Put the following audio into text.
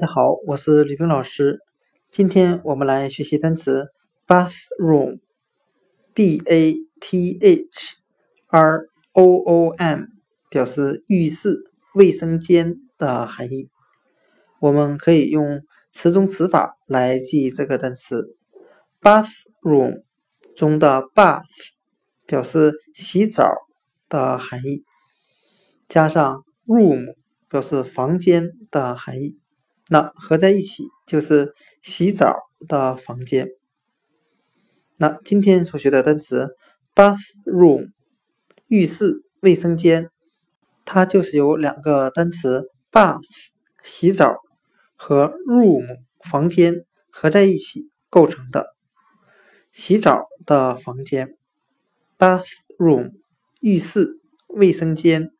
大家好，我是吕冰老师。今天我们来学习单词 bathroom，b a t h r o o m，表示浴室、卫生间的含义。我们可以用词中词法来记这个单词 bathroom 中的 bath，表示洗澡的含义，加上 room，表示房间的含义。那合在一起就是洗澡的房间。那今天所学的单词 bathroom，浴室、卫生间，它就是由两个单词 bath 洗澡和 room 房间合在一起构成的。洗澡的房间，bathroom，浴室、卫生间。